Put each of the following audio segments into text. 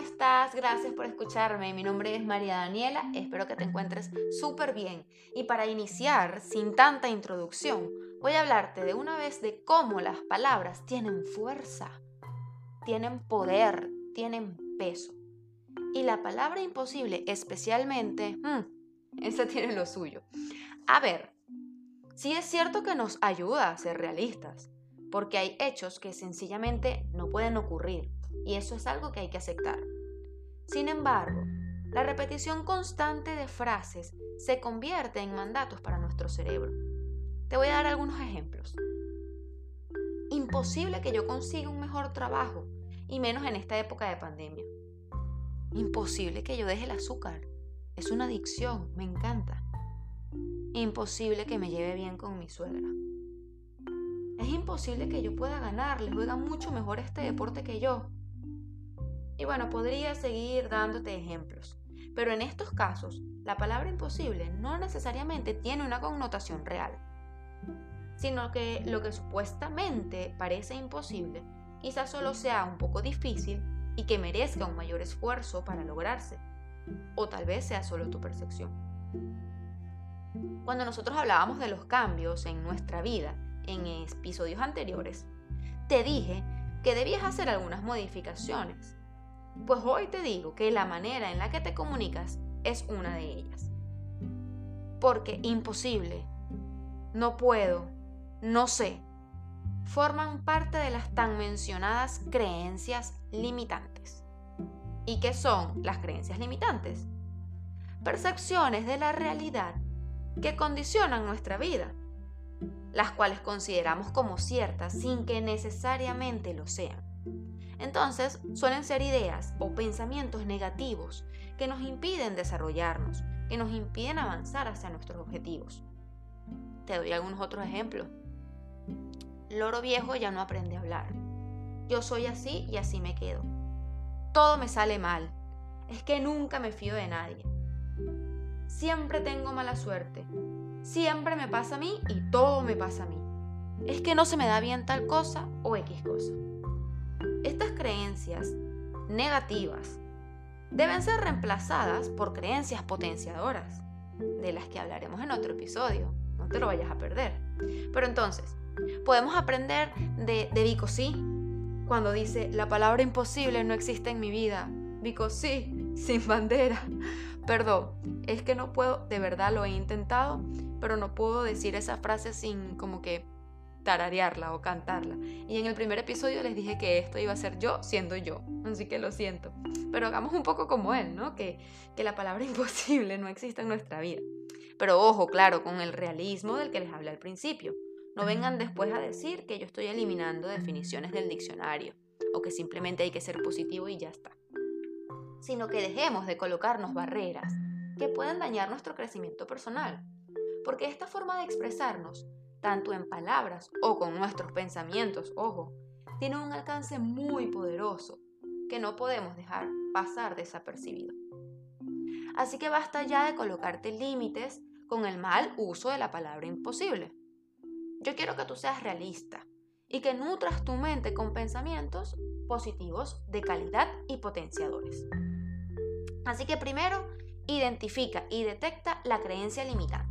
estás? Gracias por escucharme. Mi nombre es María Daniela. Espero que te encuentres súper bien. Y para iniciar, sin tanta introducción, voy a hablarte de una vez de cómo las palabras tienen fuerza, tienen poder, tienen peso. Y la palabra imposible especialmente, hmm, esa tiene lo suyo. A ver, sí es cierto que nos ayuda a ser realistas, porque hay hechos que sencillamente no pueden ocurrir y eso es algo que hay que aceptar. Sin embargo, la repetición constante de frases se convierte en mandatos para nuestro cerebro. Te voy a dar algunos ejemplos. Imposible que yo consiga un mejor trabajo, y menos en esta época de pandemia. Imposible que yo deje el azúcar. Es una adicción, me encanta. Imposible que me lleve bien con mi suegra. Es imposible que yo pueda ganarle, juega mucho mejor este deporte que yo. Y bueno, podría seguir dándote ejemplos, pero en estos casos, la palabra imposible no necesariamente tiene una connotación real, sino que lo que supuestamente parece imposible quizás solo sea un poco difícil y que merezca un mayor esfuerzo para lograrse, o tal vez sea solo tu percepción. Cuando nosotros hablábamos de los cambios en nuestra vida en episodios anteriores, te dije que debías hacer algunas modificaciones pues hoy te digo que la manera en la que te comunicas es una de ellas. Porque imposible, no puedo, no sé, forman parte de las tan mencionadas creencias limitantes. ¿Y qué son las creencias limitantes? Percepciones de la realidad que condicionan nuestra vida, las cuales consideramos como ciertas sin que necesariamente lo sean. Entonces, suelen ser ideas o pensamientos negativos que nos impiden desarrollarnos, que nos impiden avanzar hacia nuestros objetivos. Te doy algunos otros ejemplos. Loro viejo ya no aprende a hablar. Yo soy así y así me quedo. Todo me sale mal. Es que nunca me fío de nadie. Siempre tengo mala suerte. Siempre me pasa a mí y todo me pasa a mí. Es que no se me da bien tal cosa o X cosa. Estas creencias negativas deben ser reemplazadas por creencias potenciadoras, de las que hablaremos en otro episodio. No te lo vayas a perder. Pero entonces, podemos aprender de, de Vico sí, cuando dice, la palabra imposible no existe en mi vida. Vico sí, sin bandera. Perdón, es que no puedo, de verdad lo he intentado, pero no puedo decir esa frase sin como que tararearla o cantarla. Y en el primer episodio les dije que esto iba a ser yo siendo yo, así que lo siento. Pero hagamos un poco como él, ¿no? Que, que la palabra imposible no existe en nuestra vida. Pero ojo, claro, con el realismo del que les hablé al principio. No vengan después a decir que yo estoy eliminando definiciones del diccionario o que simplemente hay que ser positivo y ya está. Sino que dejemos de colocarnos barreras que puedan dañar nuestro crecimiento personal. Porque esta forma de expresarnos tanto en palabras o con nuestros pensamientos, ojo, tiene un alcance muy poderoso que no podemos dejar pasar desapercibido. Así que basta ya de colocarte límites con el mal uso de la palabra imposible. Yo quiero que tú seas realista y que nutras tu mente con pensamientos positivos de calidad y potenciadores. Así que primero, identifica y detecta la creencia limitante.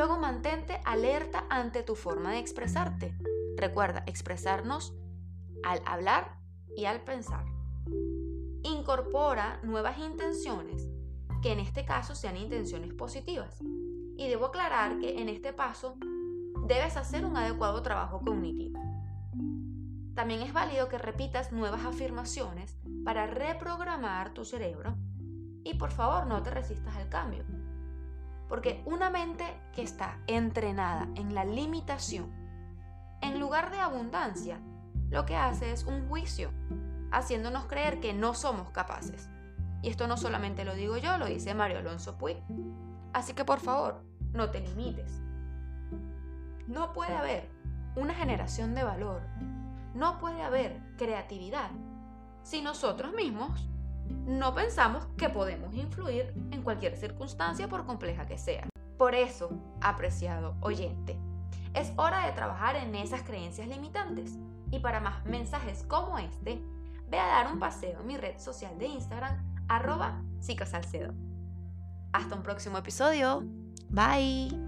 Luego mantente alerta ante tu forma de expresarte. Recuerda expresarnos al hablar y al pensar. Incorpora nuevas intenciones, que en este caso sean intenciones positivas. Y debo aclarar que en este paso debes hacer un adecuado trabajo cognitivo. También es válido que repitas nuevas afirmaciones para reprogramar tu cerebro y por favor no te resistas al cambio. Porque una mente que está entrenada en la limitación, en lugar de abundancia, lo que hace es un juicio, haciéndonos creer que no somos capaces. Y esto no solamente lo digo yo, lo dice Mario Alonso Puig. Así que por favor, no te limites. No puede haber una generación de valor, no puede haber creatividad si nosotros mismos no pensamos que podemos influir en cualquier circunstancia por compleja que sea. Por eso, apreciado oyente, es hora de trabajar en esas creencias limitantes. Y para más mensajes como este, ve a dar un paseo en mi red social de Instagram, arroba Salcedo. Hasta un próximo episodio. Bye.